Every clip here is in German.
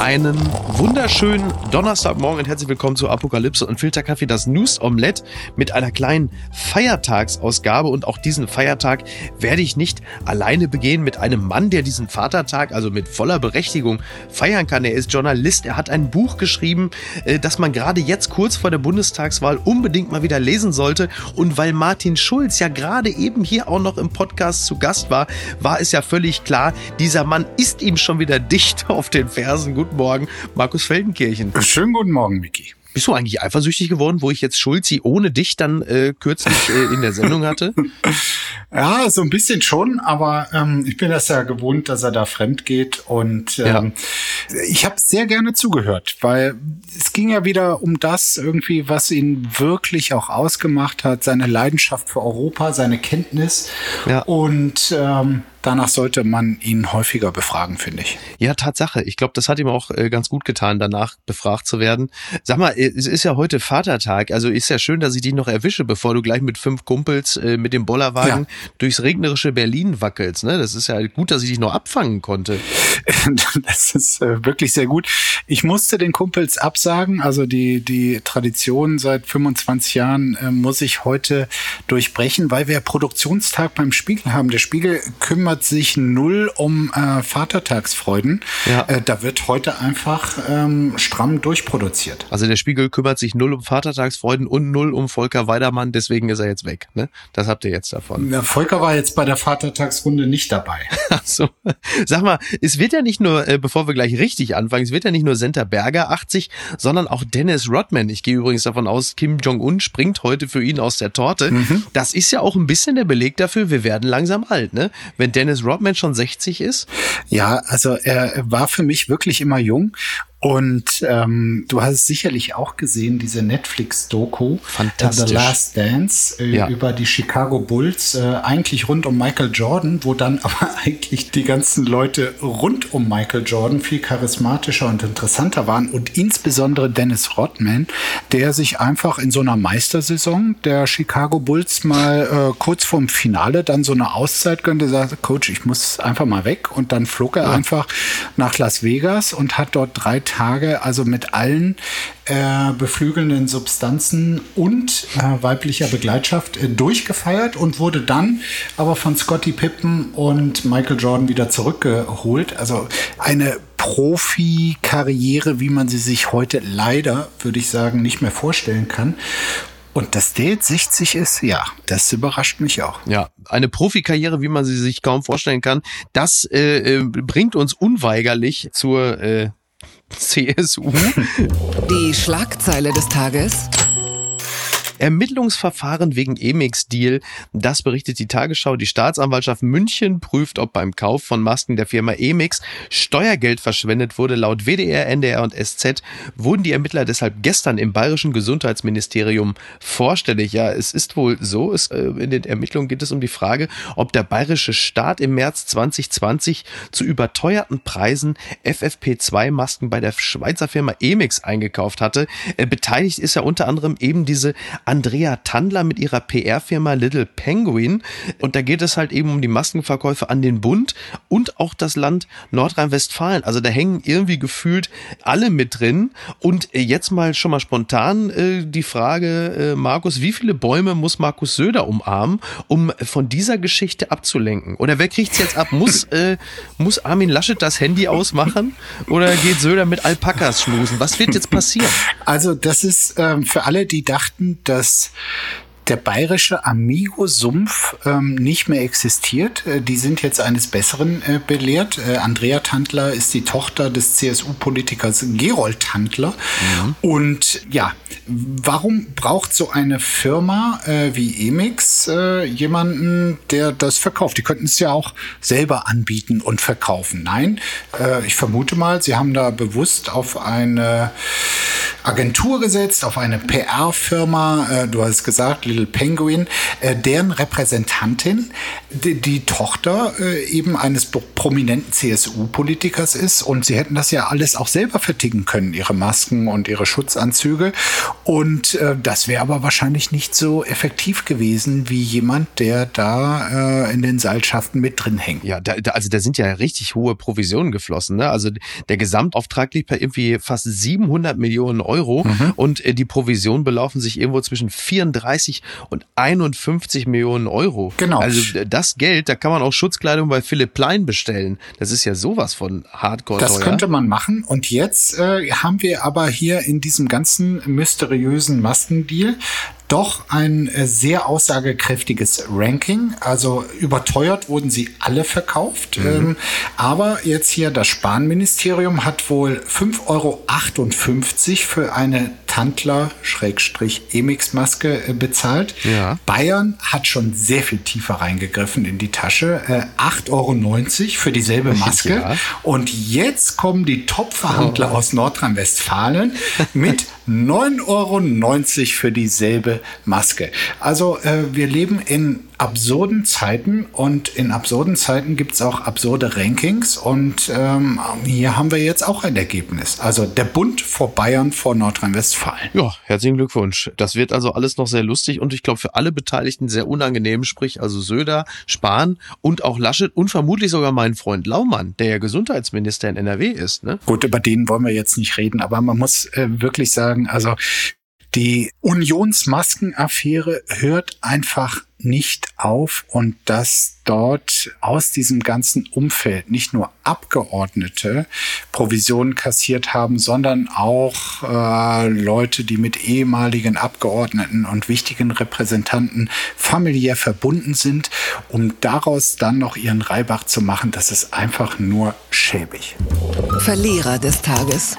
Einen wunderschönen Donnerstagmorgen und herzlich willkommen zu Apokalypse und Filterkaffee, das News Omelette mit einer kleinen Feiertagsausgabe. Und auch diesen Feiertag werde ich nicht alleine begehen mit einem Mann, der diesen Vatertag also mit voller Berechtigung feiern kann. Er ist Journalist, er hat ein Buch geschrieben, äh, das man gerade jetzt kurz vor der Bundestagswahl unbedingt mal wieder lesen sollte. Und weil Martin Schulz ja gerade eben hier auch noch im Podcast zu Gast war, war es ja völlig klar, dieser Mann ist ihm schon wieder dicht auf den Fersen. Guten Morgen, Markus Feldenkirchen. Schönen guten Morgen, Miki. Bist du eigentlich eifersüchtig geworden, wo ich jetzt Schulzi ohne dich dann äh, kürzlich äh, in der Sendung hatte? ja, so ein bisschen schon, aber ähm, ich bin das ja gewohnt, dass er da fremd geht und ähm, ja. ich habe sehr gerne zugehört, weil es ging ja wieder um das irgendwie, was ihn wirklich auch ausgemacht hat, seine Leidenschaft für Europa, seine Kenntnis ja. und ähm, danach sollte man ihn häufiger befragen, finde ich. Ja, Tatsache. Ich glaube, das hat ihm auch äh, ganz gut getan, danach befragt zu werden. Sag mal, äh, es ist ja heute Vatertag, also ist ja schön, dass ich dich noch erwische, bevor du gleich mit fünf Kumpels äh, mit dem Bollerwagen ja. durchs regnerische Berlin wackelst. Ne? Das ist ja gut, dass ich dich noch abfangen konnte. das ist äh, wirklich sehr gut. Ich musste den Kumpels absagen, also die, die Tradition seit 25 Jahren äh, muss ich heute durchbrechen, weil wir Produktionstag beim Spiegel haben. Der Spiegel kümmert kümmert sich null um äh, Vatertagsfreuden. Ja. Äh, da wird heute einfach ähm, stramm durchproduziert. Also der Spiegel kümmert sich null um Vatertagsfreuden und null um Volker Weidermann, deswegen ist er jetzt weg. Ne? Das habt ihr jetzt davon. Ja, Volker war jetzt bei der Vatertagsrunde nicht dabei. Ach so. Sag mal, es wird ja nicht nur, äh, bevor wir gleich richtig anfangen, es wird ja nicht nur Senta Berger 80, sondern auch Dennis Rodman. Ich gehe übrigens davon aus, Kim Jong-un springt heute für ihn aus der Torte. Mhm. Das ist ja auch ein bisschen der Beleg dafür, wir werden langsam alt. Ne? Wenn Dennis Rodman schon 60 ist? Ja, also er war für mich wirklich immer jung und ähm, du hast sicherlich auch gesehen, diese Netflix-Doku äh, The Last Dance äh, ja. über die Chicago Bulls, äh, eigentlich rund um Michael Jordan, wo dann aber eigentlich die ganzen Leute rund um Michael Jordan viel charismatischer und interessanter waren und insbesondere Dennis Rodman, der sich einfach in so einer Meistersaison der Chicago Bulls mal äh, kurz vorm Finale dann so eine Auszeit gönnte, sagte, Coach, ich muss einfach mal weg und dann flog er ja. einfach nach Las Vegas und hat dort drei Tage, also mit allen äh, beflügelnden Substanzen und äh, weiblicher Begleitschaft äh, durchgefeiert und wurde dann aber von Scotty Pippen und Michael Jordan wieder zurückgeholt. Also eine Profi-Karriere, wie man sie sich heute leider, würde ich sagen, nicht mehr vorstellen kann. Und dass der jetzt 60 ist, ja, das überrascht mich auch. Ja, eine Profikarriere, wie man sie sich kaum vorstellen kann, das äh, äh bringt uns unweigerlich zur äh, CSU. Die Schlagzeile des Tages. Ermittlungsverfahren wegen Emix-Deal. Das berichtet die Tagesschau. Die Staatsanwaltschaft München prüft, ob beim Kauf von Masken der Firma Emix Steuergeld verschwendet wurde. Laut WDR, NDR und SZ wurden die Ermittler deshalb gestern im bayerischen Gesundheitsministerium vorstellig. Ja, es ist wohl so, es, äh, in den Ermittlungen geht es um die Frage, ob der bayerische Staat im März 2020 zu überteuerten Preisen FFP2-Masken bei der Schweizer Firma Emix eingekauft hatte. Äh, beteiligt ist ja unter anderem eben diese Andrea Tandler mit ihrer PR-Firma Little Penguin. Und da geht es halt eben um die Maskenverkäufe an den Bund und auch das Land Nordrhein-Westfalen. Also da hängen irgendwie gefühlt alle mit drin. Und jetzt mal schon mal spontan äh, die Frage, äh, Markus, wie viele Bäume muss Markus Söder umarmen, um von dieser Geschichte abzulenken? Oder wer kriegt's jetzt ab? Muss, äh, muss Armin Laschet das Handy ausmachen? Oder geht Söder mit Alpakas schmusen? Was wird jetzt passieren? Also das ist ähm, für alle, die dachten, dass dass der bayerische Amigo-Sumpf ähm, nicht mehr existiert. Äh, die sind jetzt eines Besseren äh, belehrt. Äh, Andrea Tandler ist die Tochter des CSU-Politikers Gerold Tandler. Mhm. Und ja, warum braucht so eine Firma äh, wie Emix äh, jemanden, der das verkauft? Die könnten es ja auch selber anbieten und verkaufen. Nein, äh, ich vermute mal, sie haben da bewusst auf eine Agentur gesetzt, auf eine PR-Firma, du hast gesagt, Little Penguin, äh, deren Repräsentantin die, die Tochter äh, eben eines prominenten CSU-Politikers ist und sie hätten das ja alles auch selber verticken können, ihre Masken und ihre Schutzanzüge. Und äh, das wäre aber wahrscheinlich nicht so effektiv gewesen wie jemand, der da in den Seilschaften mit drin hängt. Ja, da, da, also da sind ja richtig hohe Provisionen geflossen. Ne? Also der Gesamtauftrag liegt bei irgendwie fast 700 Millionen Euro mhm. und die Provisionen belaufen sich irgendwo zwischen 34 und 51 Millionen Euro. Genau. Also das Geld, da kann man auch Schutzkleidung bei Philipp Plein bestellen. Das ist ja sowas von Hardcore. Das könnte man machen. Und jetzt äh, haben wir aber hier in diesem ganzen mysteriösen Maskendeal doch ein äh, sehr aussagekräftiges Ranking. Also überteuert wurden sie alle verkauft. Mhm. Ähm, aber jetzt hier das Spanministerium hat wohl 5,58 Euro für eine Tandler-Emix-Maske äh, bezahlt. Ja. Bayern hat schon sehr viel tiefer reingegriffen in die Tasche. Äh, 8,90 Euro für dieselbe Maske. Ja. Und jetzt kommen die Top-Verhandler oh. aus Nordrhein-Westfalen mit 9,90 Euro für dieselbe Maske. Also äh, wir leben in absurden Zeiten und in absurden Zeiten gibt es auch absurde Rankings und ähm, hier haben wir jetzt auch ein Ergebnis. Also der Bund vor Bayern vor Nordrhein-Westfalen. Ja, herzlichen Glückwunsch. Das wird also alles noch sehr lustig und ich glaube für alle Beteiligten sehr unangenehm, sprich also Söder, Spahn und auch Laschet und vermutlich sogar mein Freund Laumann, der ja Gesundheitsminister in NRW ist. Ne? Gut, über den wollen wir jetzt nicht reden, aber man muss äh, wirklich sagen, also die Unionsmaskenaffäre hört einfach nicht auf und dass dort aus diesem ganzen Umfeld nicht nur Abgeordnete Provisionen kassiert haben, sondern auch äh, Leute, die mit ehemaligen Abgeordneten und wichtigen Repräsentanten familiär verbunden sind, um daraus dann noch ihren Reibach zu machen, das ist einfach nur schäbig. Verlierer des Tages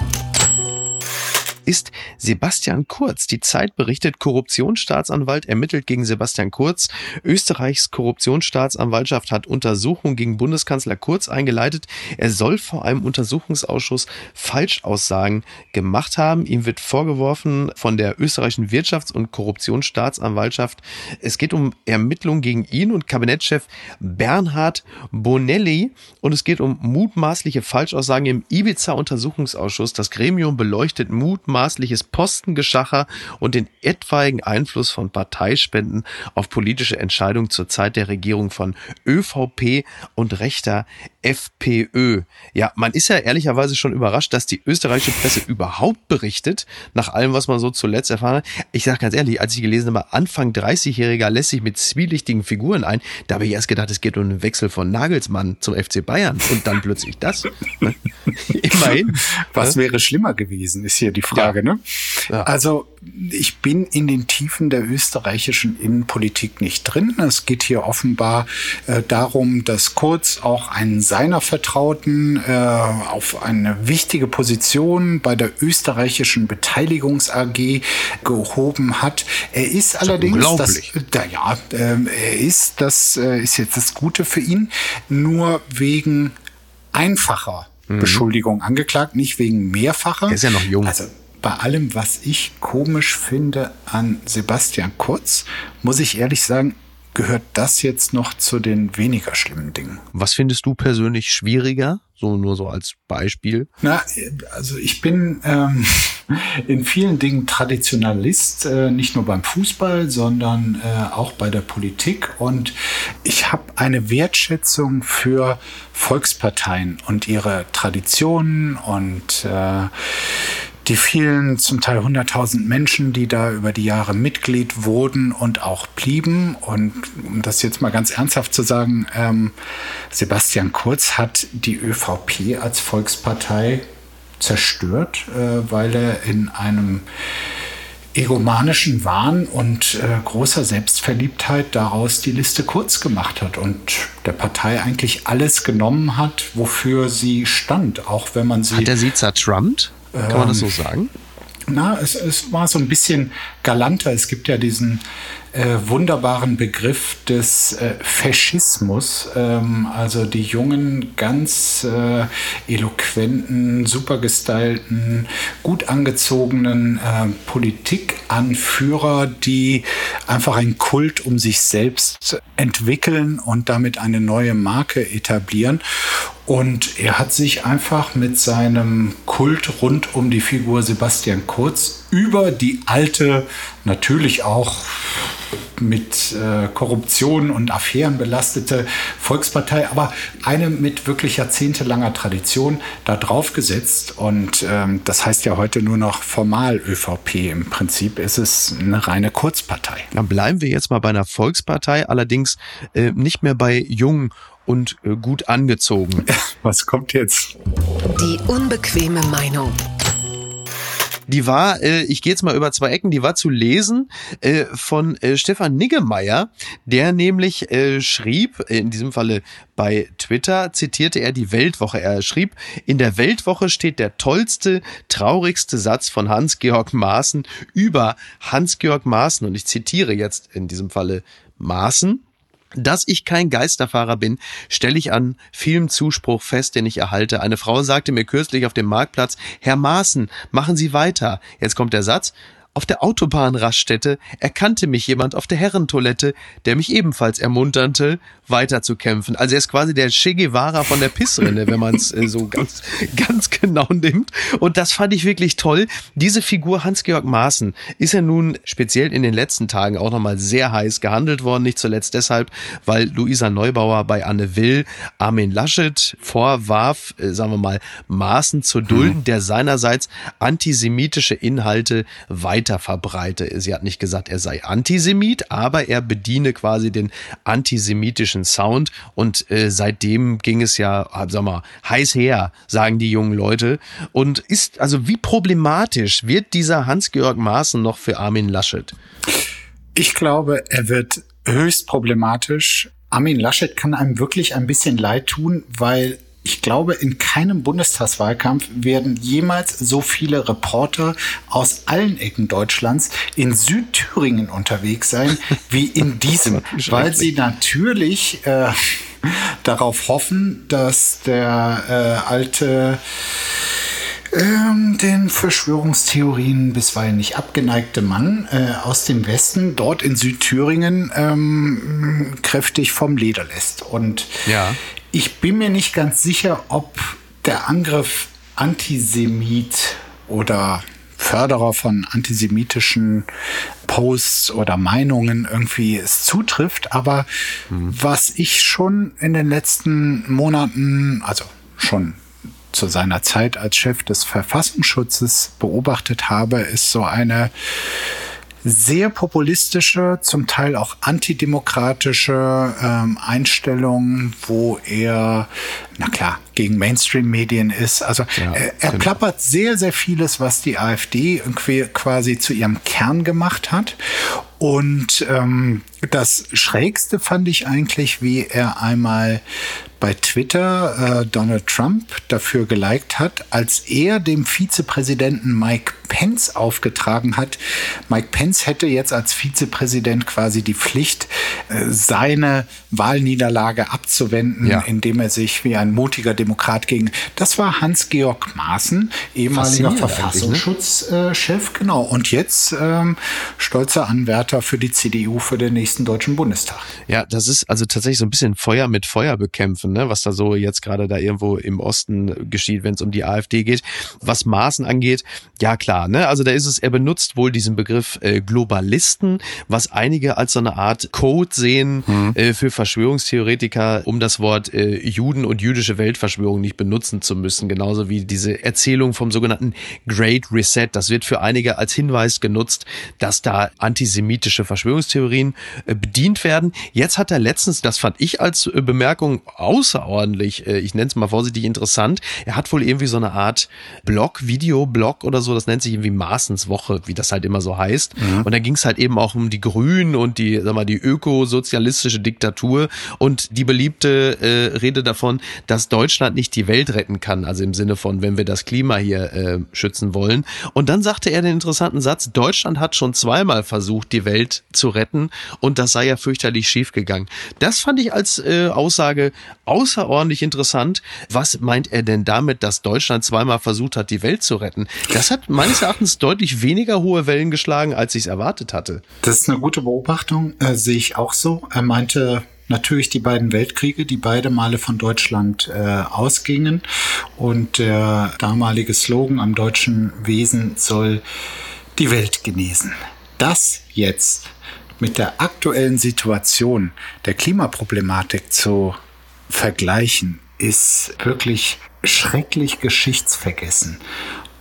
ist Sebastian Kurz. Die Zeit berichtet, Korruptionsstaatsanwalt ermittelt gegen Sebastian Kurz. Österreichs Korruptionsstaatsanwaltschaft hat Untersuchungen gegen Bundeskanzler Kurz eingeleitet. Er soll vor einem Untersuchungsausschuss Falschaussagen gemacht haben. Ihm wird vorgeworfen von der österreichischen Wirtschafts- und Korruptionsstaatsanwaltschaft. Es geht um Ermittlungen gegen ihn und Kabinettschef Bernhard Bonelli und es geht um mutmaßliche Falschaussagen im Ibiza-Untersuchungsausschuss. Das Gremium beleuchtet mutmaßliche mutmaßliches Postengeschacher und den etwaigen Einfluss von Parteispenden auf politische Entscheidungen zur Zeit der Regierung von ÖVP und rechter FPÖ. Ja, man ist ja ehrlicherweise schon überrascht, dass die österreichische Presse überhaupt berichtet, nach allem, was man so zuletzt erfahren hat. Ich sage ganz ehrlich, als ich gelesen habe, Anfang 30-Jähriger lässt sich mit zwielichtigen Figuren ein, da habe ich erst gedacht, es geht um einen Wechsel von Nagelsmann zum FC Bayern und dann plötzlich das. Immerhin. Was wäre schlimmer gewesen, ist hier die Frage, ja. ne? Ja. Also, ich bin in den Tiefen der österreichischen Innenpolitik nicht drin. Es geht hier offenbar äh, darum, dass Kurz auch einen seiner Vertrauten äh, auf eine wichtige Position bei der österreichischen Beteiligungs AG gehoben hat. Er ist das allerdings, das, da, ja, äh, er ist, das äh, ist jetzt das Gute für ihn, nur wegen einfacher mhm. Beschuldigung angeklagt, nicht wegen mehrfacher. Er ist ja noch jung. Also bei allem, was ich komisch finde an Sebastian Kurz, muss ich ehrlich sagen, gehört das jetzt noch zu den weniger schlimmen Dingen. Was findest du persönlich schwieriger? So nur so als Beispiel. Na, also ich bin ähm, in vielen Dingen Traditionalist, äh, nicht nur beim Fußball, sondern äh, auch bei der Politik. Und ich habe eine Wertschätzung für Volksparteien und ihre Traditionen und äh, die vielen, zum Teil 100.000 Menschen, die da über die Jahre Mitglied wurden und auch blieben. Und um das jetzt mal ganz ernsthaft zu sagen, ähm, Sebastian Kurz hat die ÖVP als Volkspartei zerstört, äh, weil er in einem egomanischen Wahn und äh, großer Selbstverliebtheit daraus die Liste kurz gemacht hat und der Partei eigentlich alles genommen hat, wofür sie stand, auch wenn man sie. Hat er sie zertrumpt? Kann man das so ähm, sagen? Na, es, es war so ein bisschen galanter. Es gibt ja diesen äh, wunderbaren Begriff des äh, Faschismus. Ähm, also die jungen, ganz äh, eloquenten, supergestylten, gut angezogenen äh, Politikanführer, die einfach einen Kult um sich selbst entwickeln und damit eine neue Marke etablieren. Und er hat sich einfach mit seinem Kult rund um die Figur Sebastian Kurz über die alte, natürlich auch mit äh, Korruption und Affären belastete Volkspartei, aber eine mit wirklich jahrzehntelanger Tradition da drauf gesetzt. Und ähm, das heißt ja heute nur noch formal ÖVP. Im Prinzip ist es eine reine Kurzpartei. Dann bleiben wir jetzt mal bei einer Volkspartei, allerdings äh, nicht mehr bei jung und äh, gut angezogen. Was kommt jetzt? Die unbequeme Meinung. Die war, äh, ich gehe jetzt mal über zwei Ecken, die war zu lesen äh, von äh, Stefan Niggemeier, der nämlich äh, schrieb, in diesem Falle bei Twitter, zitierte er die Weltwoche. Er schrieb, in der Weltwoche steht der tollste, traurigste Satz von Hans-Georg Maaßen über Hans-Georg Maaßen. Und ich zitiere jetzt in diesem Falle Maaßen. Dass ich kein Geisterfahrer bin, stelle ich an vielem Zuspruch fest, den ich erhalte. Eine Frau sagte mir kürzlich auf dem Marktplatz, Herr Maaßen, machen Sie weiter. Jetzt kommt der Satz, auf der Autobahnraststätte erkannte mich jemand auf der Herrentoilette, der mich ebenfalls ermunterte, weiterzukämpfen. Also er ist quasi der Che Guevara von der Pissrinne, wenn man es äh, so ganz, ganz genau nimmt. Und das fand ich wirklich toll. Diese Figur Hans-Georg Maaßen ist ja nun speziell in den letzten Tagen auch nochmal sehr heiß gehandelt worden. Nicht zuletzt deshalb, weil Luisa Neubauer bei Anne Will Armin Laschet vorwarf, äh, sagen wir mal, Maaßen zu dulden, mhm. der seinerseits antisemitische Inhalte weiter verbreite. Sie hat nicht gesagt, er sei Antisemit, aber er bediene quasi den antisemitischen Sound und äh, seitdem ging es ja, sag mal, heiß her, sagen die jungen Leute. Und ist, also wie problematisch wird dieser Hans-Georg Maaßen noch für Armin Laschet? Ich glaube, er wird höchst problematisch. Armin Laschet kann einem wirklich ein bisschen leid tun, weil ich glaube, in keinem Bundestagswahlkampf werden jemals so viele Reporter aus allen Ecken Deutschlands in Südthüringen unterwegs sein wie in diesem, weil sie natürlich äh, darauf hoffen, dass der äh, alte ähm, den Verschwörungstheorien bisweilen nicht abgeneigte Mann äh, aus dem Westen dort in Südthüringen ähm, kräftig vom Leder lässt. Und ja. Ich bin mir nicht ganz sicher, ob der Angriff Antisemit oder Förderer von antisemitischen Posts oder Meinungen irgendwie es zutrifft. Aber mhm. was ich schon in den letzten Monaten, also schon zu seiner Zeit als Chef des Verfassungsschutzes beobachtet habe, ist so eine sehr populistische, zum Teil auch antidemokratische ähm, Einstellung, wo er, na klar, gegen Mainstream-Medien ist. Also ja, er, er genau. plappert sehr, sehr vieles, was die AfD irgendwie quasi zu ihrem Kern gemacht hat. Und ähm, das Schrägste fand ich eigentlich, wie er einmal bei Twitter äh, Donald Trump dafür geliked hat, als er dem Vizepräsidenten Mike Pence aufgetragen hat. Mike Pence hätte jetzt als Vizepräsident quasi die Pflicht, äh, seine Wahlniederlage abzuwenden, ja. indem er sich wie ein mutiger Demokrat gegen. Das war Hans-Georg Maaßen, ehemaliger ne? Verfassungsschutzchef, genau. Und jetzt ähm, stolzer Anwärter für die CDU für den nächsten Deutschen Bundestag. Ja, das ist also tatsächlich so ein bisschen Feuer mit Feuer bekämpfen, ne? was da so jetzt gerade da irgendwo im Osten geschieht, wenn es um die AfD geht. Was Maaßen angeht, ja klar, ne? also da ist es, er benutzt wohl diesen Begriff äh, Globalisten, was einige als so eine Art Code sehen mhm. äh, für Verschwörungstheoretiker, um das Wort äh, Juden und jüdische Weltverschwörung nicht benutzen zu müssen. Genauso wie diese Erzählung vom sogenannten Great Reset. Das wird für einige als Hinweis genutzt, dass da antisemitische Verschwörungstheorien äh, bedient werden. Jetzt hat er letztens, das fand ich als äh, Bemerkung außerordentlich, äh, ich nenne es mal vorsichtig interessant, er hat wohl irgendwie so eine Art Blog, Videoblog oder so, das nennt sich irgendwie Maßens Woche, wie das halt immer so heißt. Mhm. Und da ging es halt eben auch um die Grünen und die, sag mal, die ökosozialistische Diktatur und die beliebte äh, Rede davon, dass Deutschland nicht die Welt retten kann, also im Sinne von, wenn wir das Klima hier äh, schützen wollen. Und dann sagte er den interessanten Satz, Deutschland hat schon zweimal versucht, die Welt zu retten und das sei ja fürchterlich schief gegangen. Das fand ich als äh, Aussage außerordentlich interessant. Was meint er denn damit, dass Deutschland zweimal versucht hat, die Welt zu retten? Das hat meines Erachtens deutlich weniger hohe Wellen geschlagen, als ich es erwartet hatte. Das ist eine gute Beobachtung, äh, sehe ich auch so. Er meinte natürlich die beiden Weltkriege, die beide Male von Deutschland äh, ausgingen. Und der damalige Slogan am deutschen Wesen soll die Welt genesen. Das jetzt mit der aktuellen Situation der Klimaproblematik zu vergleichen, ist wirklich schrecklich geschichtsvergessen.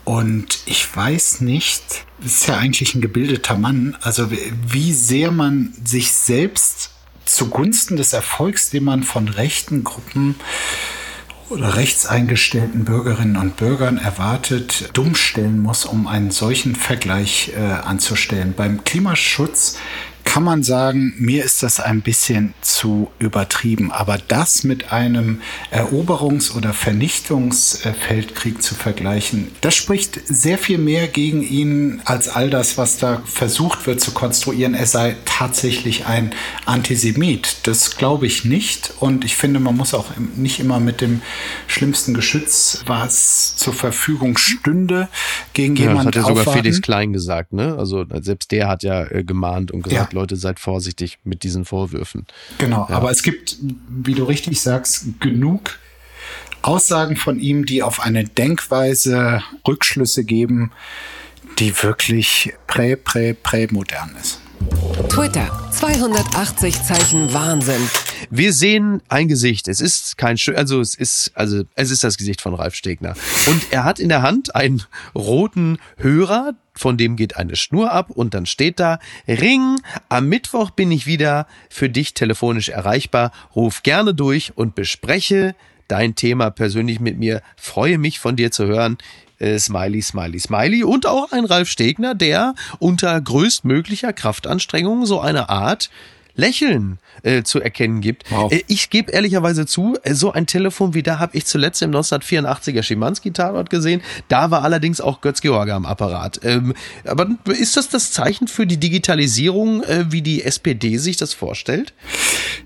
Und ich weiß nicht, ist ja eigentlich ein gebildeter Mann, also wie sehr man sich selbst zugunsten des Erfolgs, den man von rechten Gruppen oder rechtseingestellten Bürgerinnen und Bürgern erwartet, dumm stellen muss, um einen solchen Vergleich äh, anzustellen. Beim Klimaschutz kann man sagen, mir ist das ein bisschen zu übertrieben. Aber das mit einem Eroberungs- oder Vernichtungsfeldkrieg zu vergleichen, das spricht sehr viel mehr gegen ihn als all das, was da versucht wird zu konstruieren. Er sei tatsächlich ein Antisemit. Das glaube ich nicht. Und ich finde, man muss auch nicht immer mit dem schlimmsten Geschütz, was zur Verfügung stünde, gegen ja, jemanden. Das hat ja sogar Felix Klein gesagt, ne? Also selbst der hat ja äh, gemahnt und gesagt, ja. Leute, seid vorsichtig mit diesen Vorwürfen. Genau, ja. aber es gibt, wie du richtig sagst, genug Aussagen von ihm, die auf eine Denkweise Rückschlüsse geben, die wirklich prä, prä, prä modern ist. Twitter, 280 Zeichen Wahnsinn. Wir sehen ein Gesicht. Es ist kein schön, also es ist, also es ist das Gesicht von Ralf Stegner. Und er hat in der Hand einen roten Hörer, von dem geht eine Schnur ab und dann steht da, Ring, am Mittwoch bin ich wieder für dich telefonisch erreichbar. Ruf gerne durch und bespreche dein Thema persönlich mit mir. Freue mich von dir zu hören äh, Smiley, Smiley, Smiley und auch ein Ralf Stegner, der unter größtmöglicher Kraftanstrengung so eine Art Lächeln äh, zu erkennen gibt. Wow. Äh, ich gebe ehrlicherweise zu, äh, so ein Telefon wie da habe ich zuletzt im 1984er Schimanski-Tatort gesehen. Da war allerdings auch Götz George am Apparat. Ähm, aber ist das das Zeichen für die Digitalisierung, äh, wie die SPD sich das vorstellt?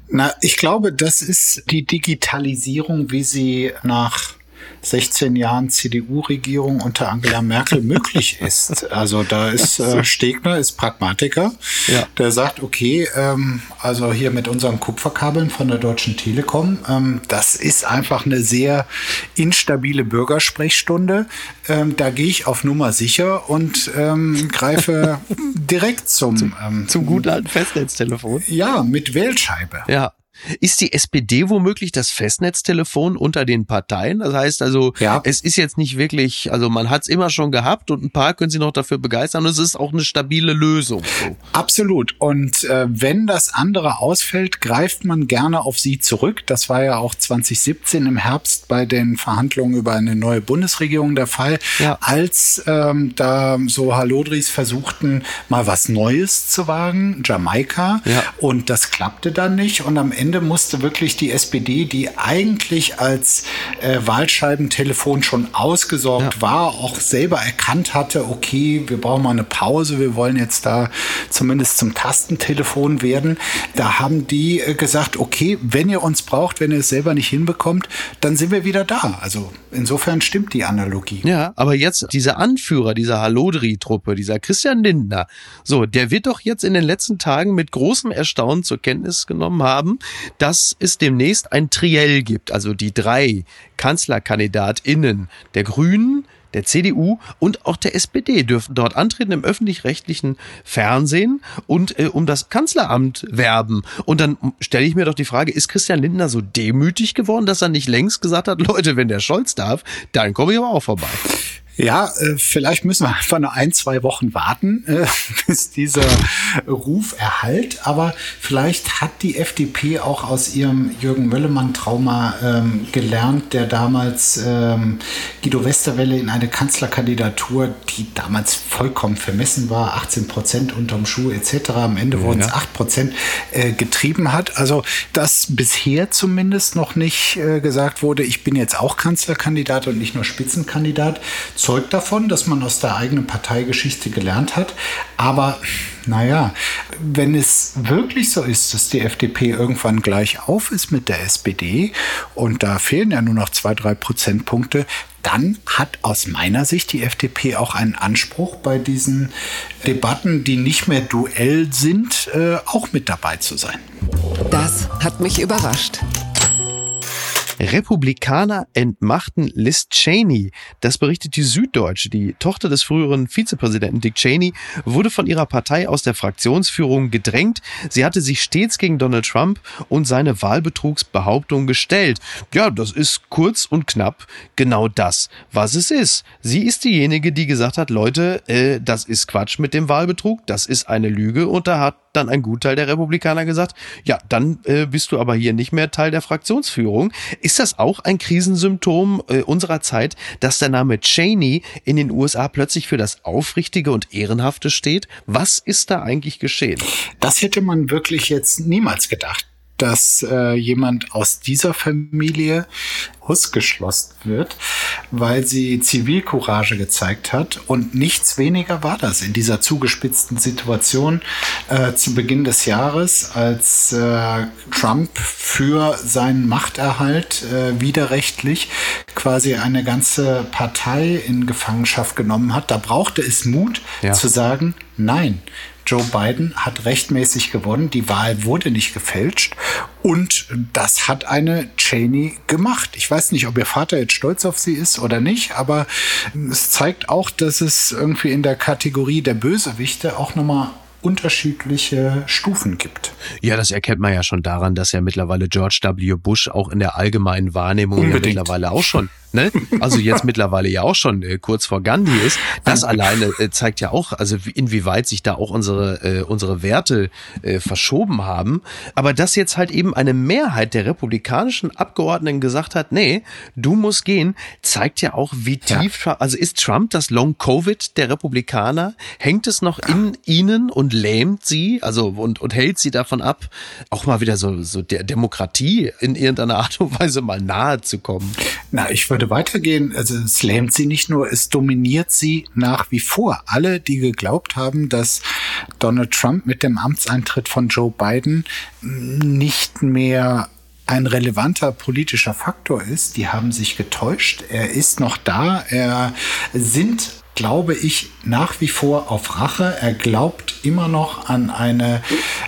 Na, ich glaube, das ist die Digitalisierung, wie sie nach 16 Jahren CDU-Regierung unter Angela Merkel möglich ist. Also da ist äh, Stegner, ist Pragmatiker, ja. der sagt, okay, ähm, also hier mit unseren Kupferkabeln von der Deutschen Telekom, ähm, das ist einfach eine sehr instabile Bürgersprechstunde. Ähm, da gehe ich auf Nummer sicher und ähm, greife direkt zum, zum, ähm, zum guten alten Festnetztelefon. Ja, mit Wählscheibe. Ja. Ist die SPD womöglich das Festnetztelefon unter den Parteien? Das heißt also, ja. es ist jetzt nicht wirklich, also man hat es immer schon gehabt und ein paar können sich noch dafür begeistern und es ist auch eine stabile Lösung. So. Absolut. Und äh, wenn das andere ausfällt, greift man gerne auf sie zurück. Das war ja auch 2017 im Herbst bei den Verhandlungen über eine neue Bundesregierung der Fall, ja. als ähm, da so Halodris versuchten, mal was Neues zu wagen, Jamaika. Ja. Und das klappte dann nicht. Und am Ende Ende musste wirklich die SPD, die eigentlich als äh, Wahlscheibentelefon schon ausgesorgt ja. war, auch selber erkannt hatte, okay, wir brauchen mal eine Pause, wir wollen jetzt da zumindest zum Tastentelefon werden. Da haben die äh, gesagt, okay, wenn ihr uns braucht, wenn ihr es selber nicht hinbekommt, dann sind wir wieder da. Also insofern stimmt die Analogie. Ja, aber jetzt dieser Anführer dieser Halodri-Truppe, dieser Christian Lindner, so, der wird doch jetzt in den letzten Tagen mit großem Erstaunen zur Kenntnis genommen haben, dass es demnächst ein Triell gibt, also die drei KanzlerkandidatInnen der Grünen, der CDU und auch der SPD dürfen dort antreten im öffentlich-rechtlichen Fernsehen und äh, um das Kanzleramt werben. Und dann stelle ich mir doch die Frage, ist Christian Lindner so demütig geworden, dass er nicht längst gesagt hat, Leute, wenn der Scholz darf, dann komme ich aber auch vorbei. Ja, äh, vielleicht müssen wir einfach nur ein, zwei Wochen warten, äh, bis dieser Ruf erhalt. Aber vielleicht hat die FDP auch aus ihrem Jürgen Möllemann-Trauma ähm, gelernt, der damals ähm, Guido Westerwelle in eine Kanzlerkandidatur, die damals vollkommen vermessen war, 18 Prozent unterm Schuh etc., am Ende ja, wurden es 8 Prozent, äh, getrieben hat. Also, dass bisher zumindest noch nicht äh, gesagt wurde, ich bin jetzt auch Kanzlerkandidat und nicht nur Spitzenkandidat überzeugt davon, dass man aus der eigenen Parteigeschichte gelernt hat. Aber naja, wenn es wirklich so ist, dass die FDP irgendwann gleich auf ist mit der SPD und da fehlen ja nur noch zwei, drei Prozentpunkte, dann hat aus meiner Sicht die FDP auch einen Anspruch bei diesen Debatten, die nicht mehr Duell sind, äh, auch mit dabei zu sein. Das hat mich überrascht. Republikaner entmachten Liz Cheney. Das berichtet die Süddeutsche. Die Tochter des früheren Vizepräsidenten Dick Cheney wurde von ihrer Partei aus der Fraktionsführung gedrängt. Sie hatte sich stets gegen Donald Trump und seine Wahlbetrugsbehauptung gestellt. Ja, das ist kurz und knapp genau das, was es ist. Sie ist diejenige, die gesagt hat, Leute, äh, das ist Quatsch mit dem Wahlbetrug, das ist eine Lüge und da hat dann ein Gutteil der Republikaner gesagt, ja, dann äh, bist du aber hier nicht mehr Teil der Fraktionsführung. Ist das auch ein Krisensymptom äh, unserer Zeit, dass der Name Cheney in den USA plötzlich für das Aufrichtige und Ehrenhafte steht? Was ist da eigentlich geschehen? Das hätte man wirklich jetzt niemals gedacht dass äh, jemand aus dieser Familie ausgeschlossen wird, weil sie Zivilcourage gezeigt hat. Und nichts weniger war das in dieser zugespitzten Situation äh, zu Beginn des Jahres, als äh, Trump für seinen Machterhalt äh, widerrechtlich quasi eine ganze Partei in Gefangenschaft genommen hat. Da brauchte es Mut ja. zu sagen, nein, Joe Biden hat rechtmäßig gewonnen. Die Wahl wurde nicht gefälscht. Und das hat eine Cheney gemacht. Ich weiß nicht, ob ihr Vater jetzt stolz auf sie ist oder nicht, aber es zeigt auch, dass es irgendwie in der Kategorie der Bösewichte auch nochmal unterschiedliche Stufen gibt. Ja, das erkennt man ja schon daran, dass ja mittlerweile George W. Bush auch in der allgemeinen Wahrnehmung ja mittlerweile auch schon ne? also jetzt mittlerweile ja auch schon äh, kurz vor Gandhi ist, das alleine äh, zeigt ja auch, also inwieweit sich da auch unsere, äh, unsere Werte äh, verschoben haben. Aber dass jetzt halt eben eine Mehrheit der republikanischen Abgeordneten gesagt hat, nee, du musst gehen, zeigt ja auch, wie tief, ja. also ist Trump das Long-Covid der Republikaner? Hängt es noch in ihnen und lähmt sie, also und, und hält sie davon ab, auch mal wieder so, so der Demokratie in irgendeiner Art und Weise mal nahe zu kommen? Na, ich würde weitergehen. Also es lähmt sie nicht nur, es dominiert sie nach wie vor. Alle, die geglaubt haben, dass Donald Trump mit dem Amtseintritt von Joe Biden nicht mehr ein relevanter politischer Faktor ist, die haben sich getäuscht. Er ist noch da. Er sind glaube ich nach wie vor auf Rache. Er glaubt immer noch an eine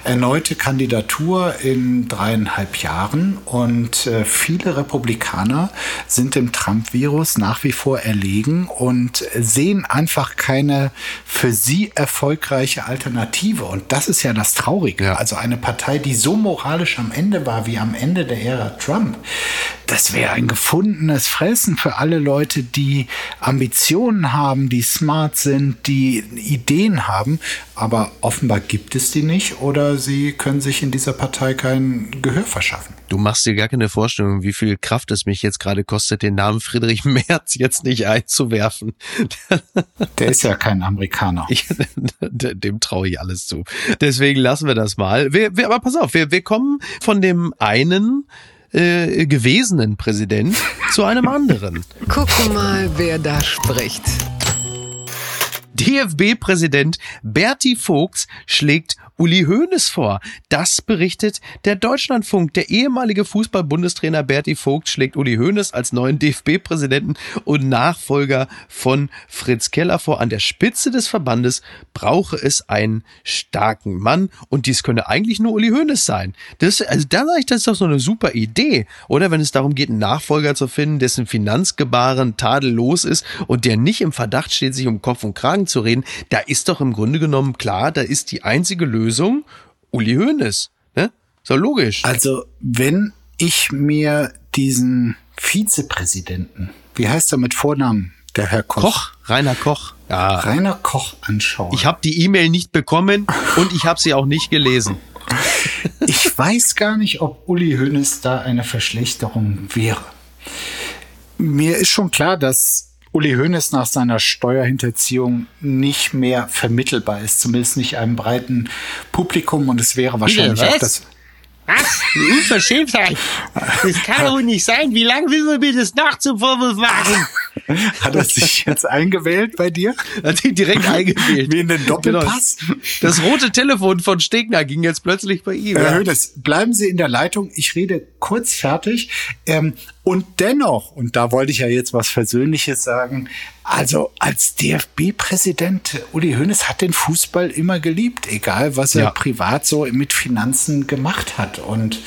erneute Kandidatur in dreieinhalb Jahren. Und äh, viele Republikaner sind dem Trump-Virus nach wie vor erlegen und sehen einfach keine für sie erfolgreiche Alternative. Und das ist ja das Traurige. Also eine Partei, die so moralisch am Ende war wie am Ende der Ära Trump, das wäre ein gefundenes Fressen für alle Leute, die Ambitionen haben, die smart sind, die Ideen haben. Aber offenbar gibt es die nicht oder sie können sich in dieser Partei kein Gehör verschaffen. Du machst dir gar keine Vorstellung, wie viel Kraft es mich jetzt gerade kostet, den Namen Friedrich Merz jetzt nicht einzuwerfen. Der ist ja kein Amerikaner. Ich, dem traue ich alles zu. Deswegen lassen wir das mal. Wir, wir, aber pass auf, wir, wir kommen von dem einen äh, gewesenen Präsident zu einem anderen. Gucken mal, wer da spricht. DFB-Präsident Berti Vogts schlägt Uli Hoeneß vor. Das berichtet der Deutschlandfunk. Der ehemalige Fußball-Bundestrainer Berti Vogt schlägt Uli Hoeneß als neuen DFB-Präsidenten und Nachfolger von Fritz Keller vor. An der Spitze des Verbandes brauche es einen starken Mann und dies könne eigentlich nur Uli Hoeneß sein. Das, also da sage ich, das ist doch so eine super Idee. Oder wenn es darum geht, einen Nachfolger zu finden, dessen Finanzgebaren tadellos ist und der nicht im Verdacht steht, sich um Kopf und Kragen zu reden, da ist doch im Grunde genommen klar, da ist die einzige Lösung Lösung Uli Hoeneß. Ne? So logisch. Also, wenn ich mir diesen Vizepräsidenten, wie heißt er mit Vornamen, der Herr Koch? Koch, Rainer Koch. Ja. Rainer Koch anschaue. Ich habe die E-Mail nicht bekommen und ich habe sie auch nicht gelesen. ich weiß gar nicht, ob Uli Hoeneß da eine Verschlechterung wäre. Mir ist schon klar, dass Uli Hoeneß nach seiner Steuerhinterziehung nicht mehr vermittelbar ist, zumindest nicht einem breiten Publikum und es wäre wahrscheinlich Bitte, auch das. Was? Unverschämtheit. Das kann doch nicht sein. Wie lange will man mir das noch zum Vorwurf machen? Hat er sich jetzt eingewählt bei dir? Hat ihn direkt eingewählt. Wie in den Doppelpass? Genau. Das rote Telefon von Stegner ging jetzt plötzlich bei ihm. Herr Hönes, bleiben Sie in der Leitung. Ich rede kurz fertig. Ähm, und dennoch, und da wollte ich ja jetzt was Versöhnliches sagen, also als DFB-Präsident, Uli Hoeneß hat den Fußball immer geliebt, egal was er ja. privat so mit Finanzen gemacht hat. Und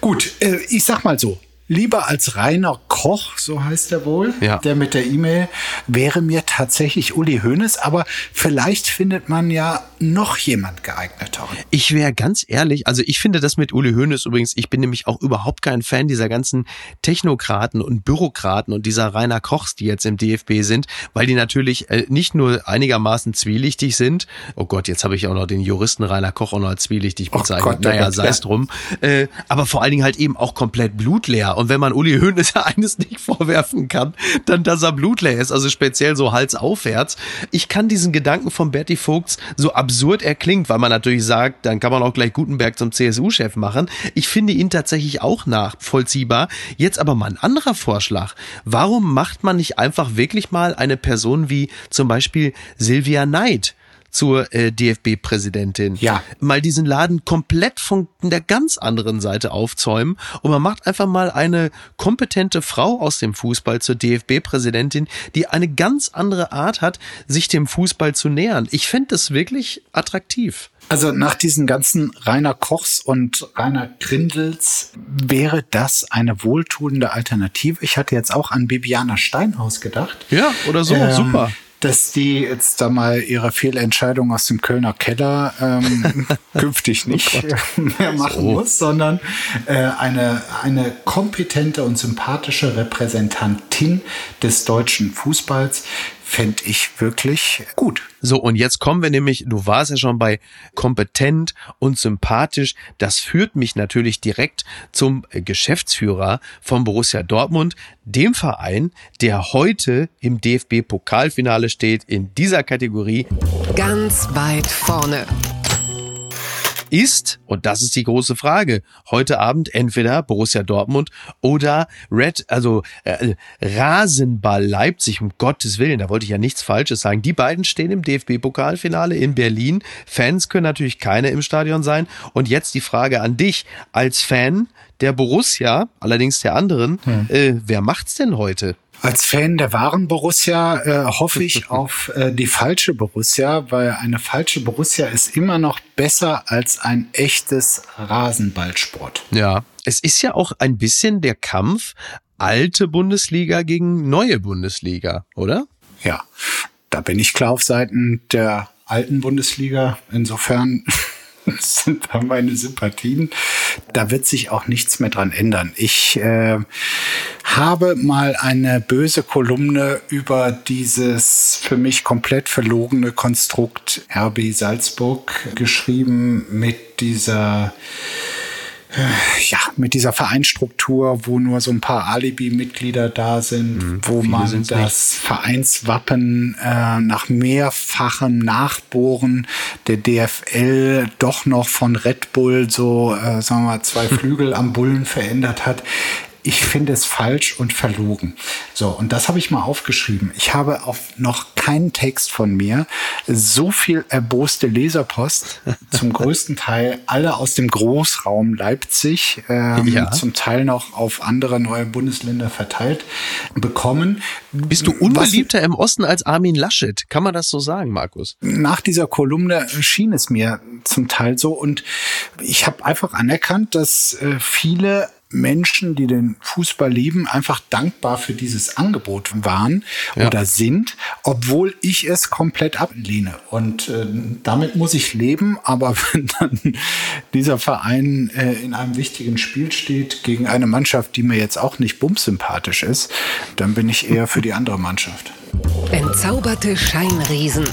gut, äh, ich sag mal so, lieber als Rainer Koch, so heißt er wohl, ja. der mit der E-Mail, wäre mir tatsächlich Uli Hoeneß, aber vielleicht findet man ja noch jemand geeigneter. Ich wäre ganz ehrlich, also ich finde das mit Uli Hoeneß übrigens, ich bin nämlich auch überhaupt kein Fan dieser ganzen Technokraten und Bürokraten und dieser Rainer Kochs, die jetzt im DFB sind, weil die natürlich äh, nicht nur einigermaßen zwielichtig sind, oh Gott, jetzt habe ich auch noch den Juristen Rainer Koch auch noch als zwielichtig bezeichnet, oh Gott, naja, sei es drum, äh, aber vor allen Dingen halt eben auch komplett blutleer und wenn man Uli Hoeneß eines nicht vorwerfen kann, dann, dass er blutleer ist, also speziell so halsaufwärts. Ich kann diesen Gedanken von Bertie Vogts, so absurd er klingt, weil man natürlich sagt, dann kann man auch gleich Gutenberg zum CSU-Chef machen. Ich finde ihn tatsächlich auch nachvollziehbar. Jetzt aber mal ein anderer Vorschlag. Warum macht man nicht einfach wirklich mal eine Person wie zum Beispiel Silvia Neid? Zur äh, DFB-Präsidentin. Ja. Mal diesen Laden komplett von der ganz anderen Seite aufzäumen und man macht einfach mal eine kompetente Frau aus dem Fußball zur DFB-Präsidentin, die eine ganz andere Art hat, sich dem Fußball zu nähern. Ich fände das wirklich attraktiv. Also nach diesen ganzen Rainer Kochs und Rainer Grindels wäre das eine wohltuende Alternative. Ich hatte jetzt auch an Bibiana Steinhaus gedacht. Ja, oder so, ähm, super dass die jetzt da mal ihre Fehlentscheidung aus dem Kölner Keller ähm, künftig nicht oh mehr machen so. muss, sondern äh, eine, eine kompetente und sympathische Repräsentantin des deutschen Fußballs, fände ich wirklich gut. So, und jetzt kommen wir nämlich, du warst ja schon bei kompetent und sympathisch. Das führt mich natürlich direkt zum Geschäftsführer von Borussia Dortmund, dem Verein, der heute im DFB-Pokalfinale steht, in dieser Kategorie. Ganz weit vorne ist, und das ist die große Frage, heute Abend entweder Borussia Dortmund oder Red, also äh, Rasenball Leipzig, um Gottes Willen, da wollte ich ja nichts Falsches sagen. Die beiden stehen im DFB-Pokalfinale in Berlin. Fans können natürlich keine im Stadion sein. Und jetzt die Frage an dich als Fan der Borussia, allerdings der anderen, hm. äh, wer macht's denn heute? Als Fan der wahren Borussia äh, hoffe ich auf äh, die falsche Borussia, weil eine falsche Borussia ist immer noch besser als ein echtes Rasenballsport. Ja, es ist ja auch ein bisschen der Kampf alte Bundesliga gegen neue Bundesliga, oder? Ja, da bin ich klar auf Seiten der alten Bundesliga. Insofern sind da meine Sympathien. Da wird sich auch nichts mehr dran ändern. Ich äh, habe mal eine böse Kolumne über dieses für mich komplett verlogene Konstrukt RB Salzburg geschrieben mit dieser ja, mit dieser Vereinsstruktur, wo nur so ein paar Alibi-Mitglieder da sind, mhm, wo man das nicht. Vereinswappen äh, nach mehrfachem Nachbohren der DFL doch noch von Red Bull so, äh, sagen wir mal, zwei Flügel am Bullen verändert hat ich finde es falsch und verlogen. So, und das habe ich mal aufgeschrieben. Ich habe auf noch keinen Text von mir so viel erboste Leserpost, zum größten Teil alle aus dem Großraum Leipzig, ähm, ja. zum Teil noch auf andere neue Bundesländer verteilt, bekommen. Bist du unbeliebter Was, im Osten als Armin Laschet? Kann man das so sagen, Markus? Nach dieser Kolumne schien es mir zum Teil so und ich habe einfach anerkannt, dass äh, viele Menschen, die den Fußball lieben, einfach dankbar für dieses Angebot waren ja. oder sind, obwohl ich es komplett ablehne. Und äh, damit muss ich leben. Aber wenn dann dieser Verein äh, in einem wichtigen Spiel steht gegen eine Mannschaft, die mir jetzt auch nicht bumsympathisch ist, dann bin ich eher für die andere Mannschaft. Entzauberte Scheinriesen.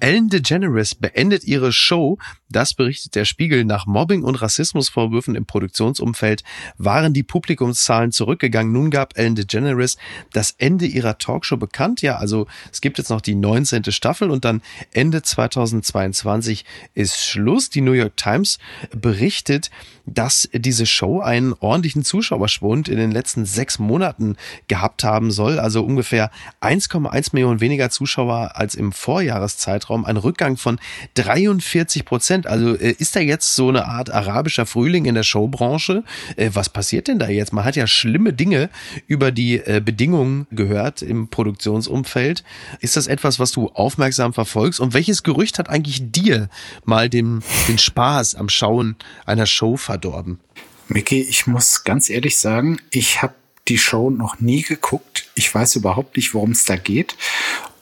Ellen DeGeneres beendet ihre Show. Das berichtet der Spiegel. Nach Mobbing und Rassismusvorwürfen im Produktionsumfeld waren die Publikumszahlen zurückgegangen. Nun gab Ellen DeGeneres das Ende ihrer Talkshow bekannt. Ja, also es gibt jetzt noch die 19. Staffel und dann Ende 2022 ist Schluss. Die New York Times berichtet, dass diese Show einen ordentlichen Zuschauerschwund in den letzten sechs Monaten gehabt haben soll. Also ungefähr 1,1 Millionen weniger Zuschauer als im Vorjahreszeitraum. Ein Rückgang von 43 Prozent. Also äh, ist da jetzt so eine Art arabischer Frühling in der Showbranche? Äh, was passiert denn da jetzt? Man hat ja schlimme Dinge über die äh, Bedingungen gehört im Produktionsumfeld. Ist das etwas, was du aufmerksam verfolgst? Und welches Gerücht hat eigentlich dir mal den, den Spaß am Schauen einer Show verdorben? Micky, ich muss ganz ehrlich sagen, ich habe die Show noch nie geguckt. Ich weiß überhaupt nicht, worum es da geht.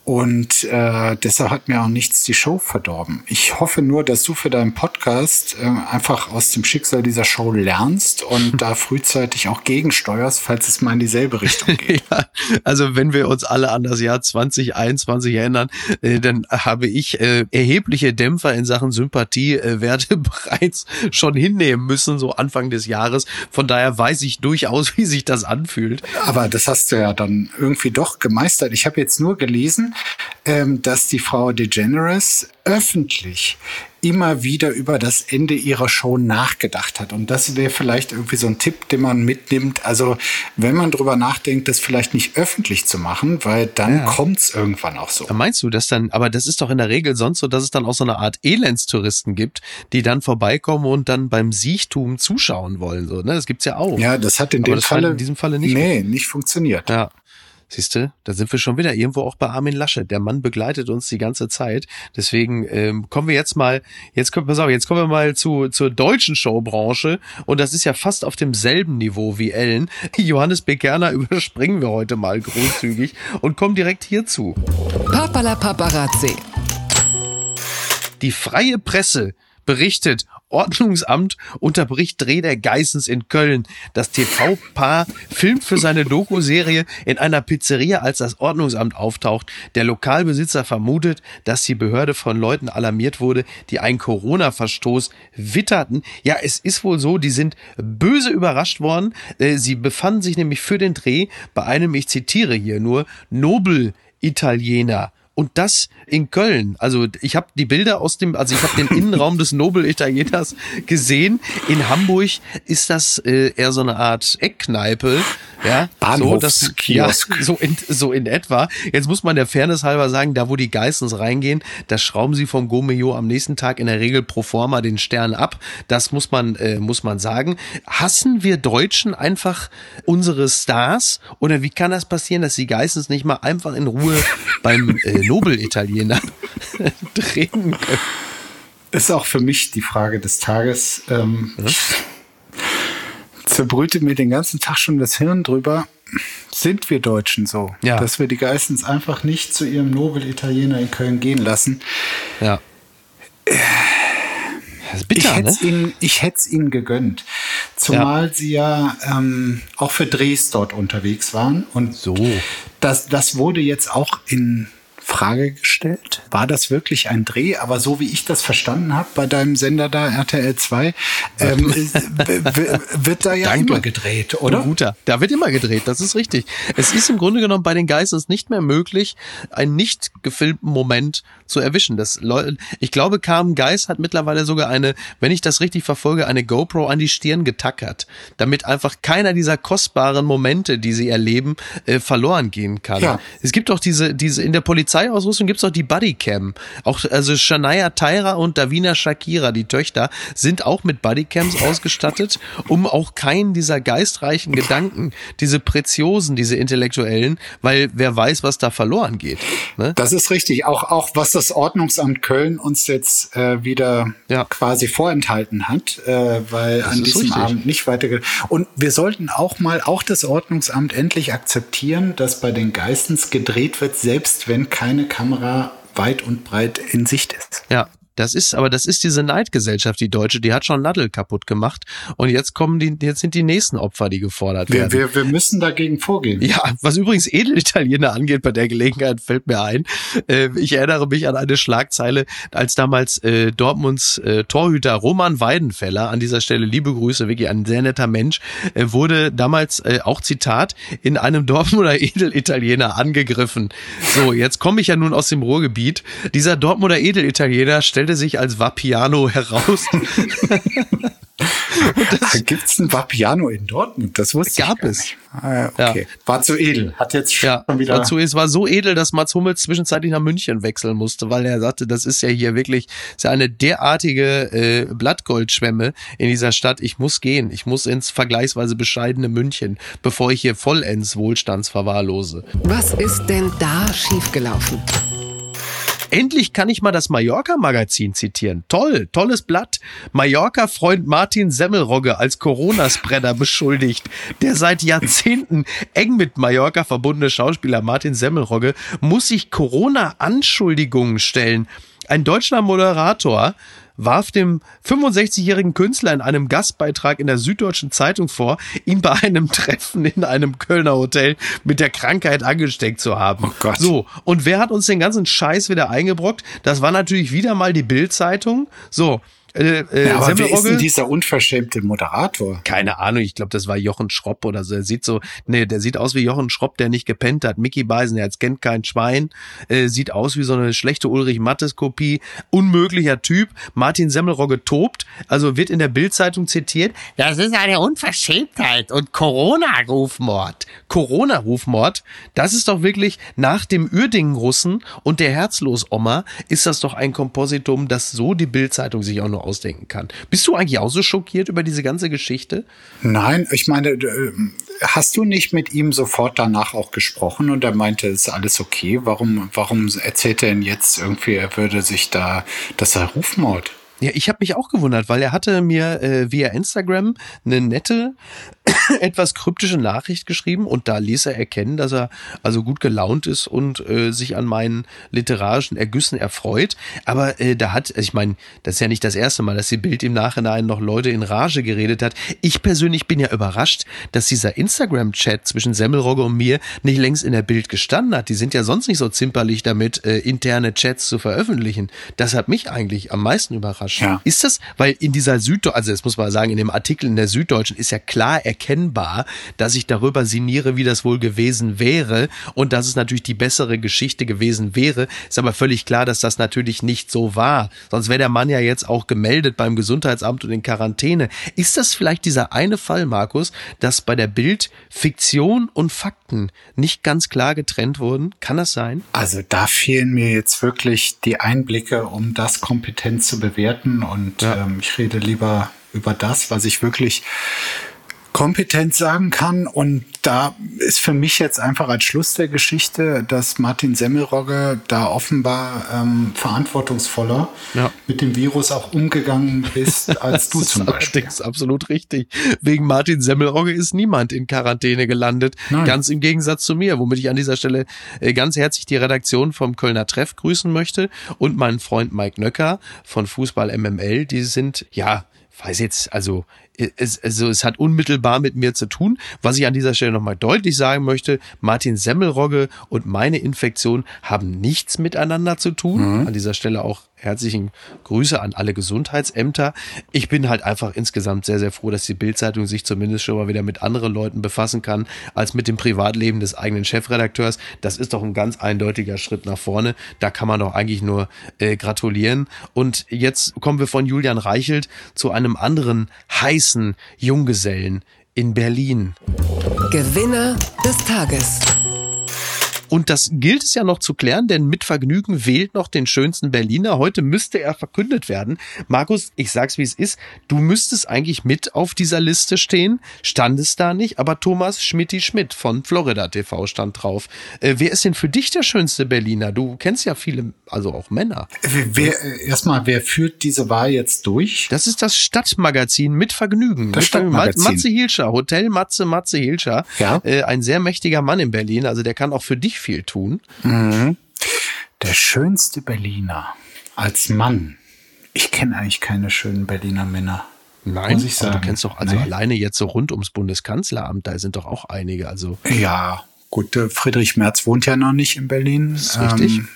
Und äh, deshalb hat mir auch nichts die Show verdorben. Ich hoffe nur, dass du für deinen Podcast äh, einfach aus dem Schicksal dieser Show lernst und da frühzeitig auch gegensteuerst, falls es mal in dieselbe Richtung geht. ja, also wenn wir uns alle an das Jahr 2021 erinnern, äh, dann habe ich äh, erhebliche Dämpfer in Sachen Sympathiewerte bereits schon hinnehmen müssen, so Anfang des Jahres. Von daher weiß ich durchaus, wie sich das anfühlt. Aber das hast du ja dann irgendwie doch gemeistert. Ich habe jetzt nur gelesen, ähm, dass die Frau DeGeneres öffentlich immer wieder über das Ende ihrer Show nachgedacht hat. Und das wäre vielleicht irgendwie so ein Tipp, den man mitnimmt. Also wenn man drüber nachdenkt, das vielleicht nicht öffentlich zu machen, weil dann ja. kommt es irgendwann auch so. Meinst du das dann, aber das ist doch in der Regel sonst so, dass es dann auch so eine Art Elendstouristen gibt, die dann vorbeikommen und dann beim Siechtum zuschauen wollen. So, ne? Das gibt's ja auch. Ja, das hat in, dem Falle, in diesem Falle nicht. Nee, nicht funktioniert. Ja. Siehst du, da sind wir schon wieder irgendwo auch bei Armin Lasche. Der Mann begleitet uns die ganze Zeit. Deswegen ähm, kommen wir jetzt mal, jetzt kommen, pass auf, jetzt kommen wir mal zu, zur deutschen Showbranche. Und das ist ja fast auf demselben Niveau wie Ellen. Johannes Bekerner überspringen wir heute mal großzügig und kommen direkt hierzu. Papala Paparazzi. Die freie Presse berichtet, Ordnungsamt unterbricht Dreh der Geissens in Köln. Das TV-Paar filmt für seine Doku-Serie in einer Pizzeria, als das Ordnungsamt auftaucht. Der Lokalbesitzer vermutet, dass die Behörde von Leuten alarmiert wurde, die einen Corona-Verstoß witterten. Ja, es ist wohl so, die sind böse überrascht worden. Äh, sie befanden sich nämlich für den Dreh bei einem, ich zitiere hier nur, Nobel-Italiener und das in Köln. Also ich habe die Bilder aus dem, also ich habe den Innenraum des Nobel Italieners gesehen. In Hamburg ist das äh, eher so eine Art Eckkneipe, ja, so, das, ja, so in so in etwa. Jetzt muss man der Fairness halber sagen, da wo die Geistens reingehen, da schrauben sie vom Gomeo am nächsten Tag in der Regel pro forma den Stern ab. Das muss man äh, muss man sagen. Hassen wir Deutschen einfach unsere Stars oder wie kann das passieren, dass die Geistens nicht mal einfach in Ruhe beim äh, Nobel-Italiener drehen können. Ist auch für mich die Frage des Tages. Ähm, ja? Zerbrüte mir den ganzen Tag schon das Hirn drüber. Sind wir Deutschen so? Ja. Dass wir die Geistens einfach nicht zu ihrem Nobel-Italiener in Köln gehen lassen. Ja. Bitter, ich hätte es ne? ihnen, ich ihnen gegönnt. Zumal ja. sie ja ähm, auch für Drehs dort unterwegs waren. Und so. das, das wurde jetzt auch in Frage gestellt. War das wirklich ein Dreh? Aber so wie ich das verstanden habe bei deinem Sender da, RTL 2, ähm, wird da ja Danke. immer gedreht, oder? Guter. Da wird immer gedreht, das ist richtig. Es ist im Grunde genommen bei den Geisters nicht mehr möglich, einen nicht gefilmten Moment zu erwischen. Das ich glaube, Carmen Geist hat mittlerweile sogar eine, wenn ich das richtig verfolge, eine GoPro an die Stirn getackert, damit einfach keiner dieser kostbaren Momente, die sie erleben, äh, verloren gehen kann. Ja. Es gibt auch diese, diese in der Polizei Polizeiausrüstung gibt's auch die Bodycam. Auch, also Shania Tyra und Davina Shakira, die Töchter, sind auch mit Bodycams ausgestattet, um auch keinen dieser geistreichen Gedanken, diese Preziosen, diese intellektuellen, weil wer weiß, was da verloren geht. Ne? Das ist richtig. Auch, auch was das Ordnungsamt Köln uns jetzt äh, wieder ja. quasi vorenthalten hat, äh, weil das an diesem richtig. Abend nicht weitergeht. Und wir sollten auch mal, auch das Ordnungsamt endlich akzeptieren, dass bei den Geistens gedreht wird, selbst wenn kein keine Kamera weit und breit in Sicht ist. Ja, das ist, aber das ist diese Neidgesellschaft, die deutsche, die hat schon Nadel kaputt gemacht. Und jetzt kommen die, jetzt sind die nächsten Opfer, die gefordert wir, werden. Wir, wir müssen dagegen vorgehen. Ja, was übrigens Edelitaliener angeht, bei der Gelegenheit fällt mir ein. Äh, ich erinnere mich an eine Schlagzeile, als damals äh, Dortmunds äh, Torhüter Roman Weidenfeller, an dieser Stelle liebe Grüße, wirklich ein sehr netter Mensch, äh, wurde damals auch Zitat in einem Dortmunder Edelitaliener angegriffen. So, jetzt komme ich ja nun aus dem Ruhrgebiet. Dieser Dortmunder Edelitaliener stellte sich als Vapiano heraus. Gibt es ein Vapiano in Dortmund? Das wusste gab ich gar es. Nicht. Ah, okay. Ja. War zu edel. Hat jetzt schon ja, wieder. War zu, es war so edel, dass Mats Hummels zwischenzeitlich nach München wechseln musste, weil er sagte, das ist ja hier wirklich ist ja eine derartige äh, Blattgoldschwemme in dieser Stadt. Ich muss gehen. Ich muss ins vergleichsweise bescheidene München, bevor ich hier vollends Wohlstandsverwahrlose. Was ist denn da schiefgelaufen? Endlich kann ich mal das Mallorca-Magazin zitieren. Toll, tolles Blatt. Mallorca-Freund Martin Semmelrogge als Corona-Spreader beschuldigt. Der seit Jahrzehnten eng mit Mallorca verbundene Schauspieler Martin Semmelrogge muss sich Corona-Anschuldigungen stellen. Ein deutscher Moderator warf dem 65-jährigen Künstler in einem Gastbeitrag in der Süddeutschen Zeitung vor, ihn bei einem Treffen in einem Kölner Hotel mit der Krankheit angesteckt zu haben. Oh Gott. So, und wer hat uns den ganzen Scheiß wieder eingebrockt? Das war natürlich wieder mal die Bild-Zeitung. So, äh, äh, ja, aber wer ist denn dieser unverschämte Moderator? Keine Ahnung, ich glaube, das war Jochen Schropp oder so. Er sieht so, nee, der sieht aus wie Jochen Schropp, der nicht gepennt hat. Mickey Beisen, der kennt kein Schwein, äh, sieht aus wie so eine schlechte Ulrich Mattes Kopie. Unmöglicher Typ. Martin Semmelrogge tobt, also wird in der Bildzeitung zitiert. Das ist eine Unverschämtheit und Corona-Rufmord. Corona-Rufmord, das ist doch wirklich nach dem Uerdingen-Russen und der Herzlos-Oma ist das doch ein Kompositum, das so die Bildzeitung sich auch noch ausdenken kann. Bist du eigentlich auch so schockiert über diese ganze Geschichte? Nein, ich meine, äh, hast du nicht mit ihm sofort danach auch gesprochen und er meinte, es ist alles okay? Warum, warum erzählt er denn jetzt irgendwie, er würde sich da, das sei Rufmord? Ja, ich habe mich auch gewundert, weil er hatte mir äh, via Instagram eine nette, etwas kryptische Nachricht geschrieben und da ließ er erkennen, dass er also gut gelaunt ist und äh, sich an meinen literarischen Ergüssen erfreut. Aber äh, da hat, ich meine, das ist ja nicht das erste Mal, dass die Bild im Nachhinein noch Leute in Rage geredet hat. Ich persönlich bin ja überrascht, dass dieser Instagram-Chat zwischen Semmelrogge und mir nicht längst in der Bild gestanden hat. Die sind ja sonst nicht so zimperlich damit, äh, interne Chats zu veröffentlichen. Das hat mich eigentlich am meisten überrascht überrascht. Ja. Ist das, weil in dieser Süddeutschen, also das muss man sagen, in dem Artikel in der Süddeutschen ist ja klar erkennbar, dass ich darüber sinniere, wie das wohl gewesen wäre und dass es natürlich die bessere Geschichte gewesen wäre. Ist aber völlig klar, dass das natürlich nicht so war. Sonst wäre der Mann ja jetzt auch gemeldet beim Gesundheitsamt und in Quarantäne. Ist das vielleicht dieser eine Fall, Markus, dass bei der Bild Fiktion und Fakten nicht ganz klar getrennt wurden? Kann das sein? Also da fehlen mir jetzt wirklich die Einblicke, um das kompetent zu bewerten und ja. ähm, ich rede lieber über das, was ich wirklich kompetent sagen kann. Und da ist für mich jetzt einfach als Schluss der Geschichte, dass Martin Semmelrogge da offenbar ähm, verantwortungsvoller ja. mit dem Virus auch umgegangen ist als du zum Beispiel. Das ist absolut richtig. Wegen Martin Semmelrogge ist niemand in Quarantäne gelandet. Nein. Ganz im Gegensatz zu mir, womit ich an dieser Stelle äh, ganz herzlich die Redaktion vom Kölner Treff grüßen möchte und meinen Freund Mike Nöcker von Fußball MML. Die sind, ja, weiß jetzt, also es, also es hat unmittelbar mit mir zu tun. Was ich an dieser Stelle nochmal deutlich sagen möchte, Martin Semmelrogge und meine Infektion haben nichts miteinander zu tun. Mhm. An dieser Stelle auch herzlichen Grüße an alle Gesundheitsämter. Ich bin halt einfach insgesamt sehr, sehr froh, dass die Bildzeitung sich zumindest schon mal wieder mit anderen Leuten befassen kann, als mit dem Privatleben des eigenen Chefredakteurs. Das ist doch ein ganz eindeutiger Schritt nach vorne. Da kann man doch eigentlich nur äh, gratulieren. Und jetzt kommen wir von Julian Reichelt zu einem anderen heißen heißen Junggesellen in Berlin. Gewinner des Tages. Und das gilt es ja noch zu klären, denn mit Vergnügen wählt noch den schönsten Berliner. Heute müsste er verkündet werden. Markus, ich sag's wie es ist. Du müsstest eigentlich mit auf dieser Liste stehen. Stand es da nicht, aber Thomas Schmidti Schmidt von Florida TV stand drauf. Äh, wer ist denn für dich der schönste Berliner? Du kennst ja viele, also auch Männer. Wer, erstmal, wer führt diese Wahl jetzt durch? Das ist das Stadtmagazin mit Vergnügen. Das Stadtmagazin. Matze Hilscher, Hotel Matze Matze Hilscher. Ja. Äh, ein sehr mächtiger Mann in Berlin. Also der kann auch für dich viel tun. Mhm. Der schönste Berliner als Mann. Ich kenne eigentlich keine schönen Berliner Männer. Nein, muss ich sagen. du kennst doch also nee. alleine jetzt so rund ums Bundeskanzleramt, da sind doch auch einige. Also ja, gut, Friedrich Merz wohnt ja noch nicht in Berlin. Ist richtig. Ähm,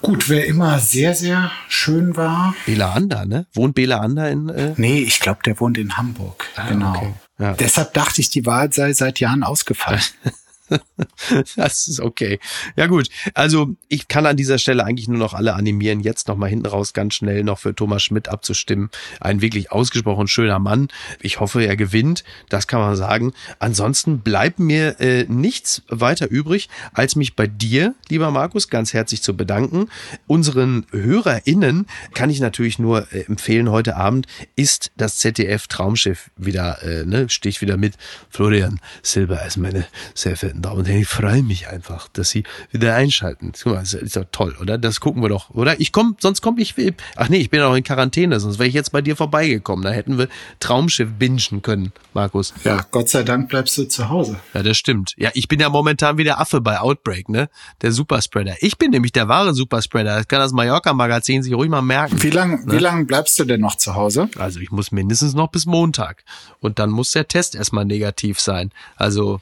Gut, wer immer sehr, sehr schön war. Bela Ander, ne? Wohnt Bela Ander in. Äh nee, ich glaube, der wohnt in Hamburg. Ah, genau. Okay. Ja. Deshalb dachte ich, die Wahl sei seit Jahren ausgefallen. das ist okay. Ja gut, also ich kann an dieser Stelle eigentlich nur noch alle animieren, jetzt noch mal hinten raus ganz schnell noch für Thomas Schmidt abzustimmen. Ein wirklich ausgesprochen schöner Mann. Ich hoffe, er gewinnt. Das kann man sagen. Ansonsten bleibt mir äh, nichts weiter übrig, als mich bei dir, lieber Markus, ganz herzlich zu bedanken. Unseren HörerInnen kann ich natürlich nur äh, empfehlen, heute Abend ist das ZDF Traumschiff wieder, äh, ne, stich wieder mit. Florian Silber als meine sehr verehrten verehrten Damen und Herren, ich freue mich einfach, dass Sie wieder einschalten. Das ist doch toll, oder? Das gucken wir doch, oder? Ich komme, sonst komme ich, ach nee, ich bin auch in Quarantäne, sonst wäre ich jetzt bei dir vorbeigekommen. Da hätten wir Traumschiff bingen können, Markus. Ja, Gott sei Dank bleibst du zu Hause. Ja, das stimmt. Ja, ich bin ja momentan wie der Affe bei Outbreak, ne? Der Superspreader. Ich bin nämlich der wahre Superspreader. Das kann das Mallorca-Magazin sich ruhig mal merken. Wie lange ne? wie lang bleibst du denn noch zu Hause? Also ich muss mindestens noch bis Montag. Und dann muss der Test erstmal negativ sein. Also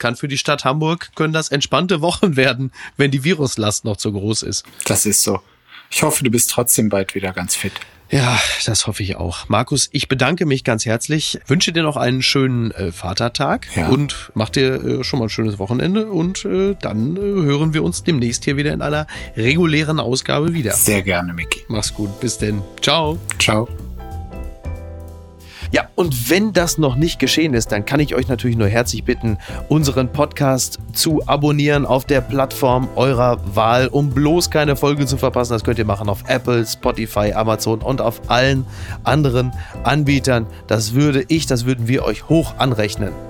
kann für die Stadt Hamburg, können das entspannte Wochen werden, wenn die Viruslast noch zu groß ist. Das ist so. Ich hoffe, du bist trotzdem bald wieder ganz fit. Ja, das hoffe ich auch. Markus, ich bedanke mich ganz herzlich, wünsche dir noch einen schönen äh, Vatertag ja. und mach dir äh, schon mal ein schönes Wochenende und äh, dann hören wir uns demnächst hier wieder in einer regulären Ausgabe wieder. Sehr gerne, Micky. Mach's gut. Bis denn. Ciao. Ciao. Ja, und wenn das noch nicht geschehen ist, dann kann ich euch natürlich nur herzlich bitten, unseren Podcast zu abonnieren auf der Plattform eurer Wahl, um bloß keine Folge zu verpassen. Das könnt ihr machen auf Apple, Spotify, Amazon und auf allen anderen Anbietern. Das würde ich, das würden wir euch hoch anrechnen.